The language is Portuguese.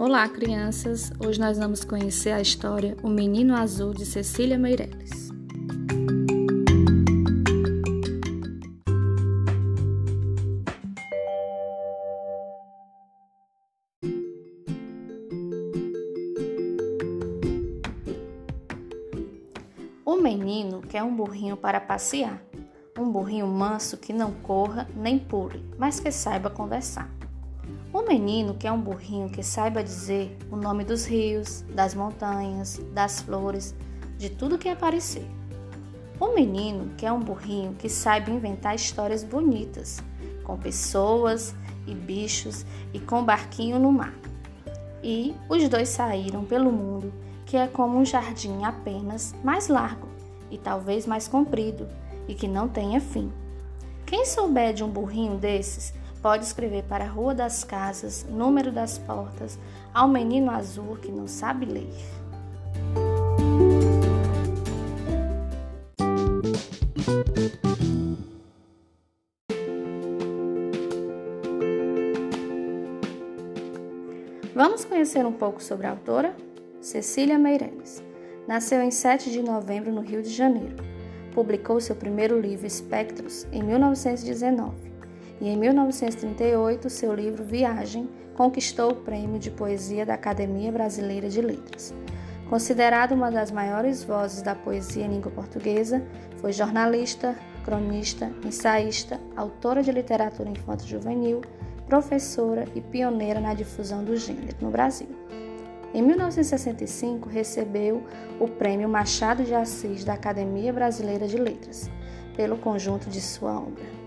Olá, crianças! Hoje nós vamos conhecer a história O Menino Azul de Cecília Meirelles. O menino quer um burrinho para passear, um burrinho manso que não corra nem pule, mas que saiba conversar. O menino quer um burrinho que saiba dizer o nome dos rios, das montanhas, das flores, de tudo que aparecer. O menino quer um burrinho que saiba inventar histórias bonitas, com pessoas e bichos e com barquinho no mar. E os dois saíram pelo mundo, que é como um jardim apenas mais largo e talvez mais comprido e que não tenha fim. Quem souber de um burrinho desses Pode escrever para a Rua das Casas, número das portas, ao menino azul que não sabe ler. Vamos conhecer um pouco sobre a autora? Cecília Meirelles. Nasceu em 7 de novembro no Rio de Janeiro. Publicou seu primeiro livro, Espectros, em 1919 e em 1938 seu livro Viagem conquistou o prêmio de poesia da Academia Brasileira de Letras. Considerada uma das maiores vozes da poesia em língua portuguesa, foi jornalista, cronista, ensaísta, autora de literatura infanto-juvenil, professora e pioneira na difusão do gênero no Brasil. Em 1965, recebeu o Prêmio Machado de Assis da Academia Brasileira de Letras, pelo conjunto de sua obra.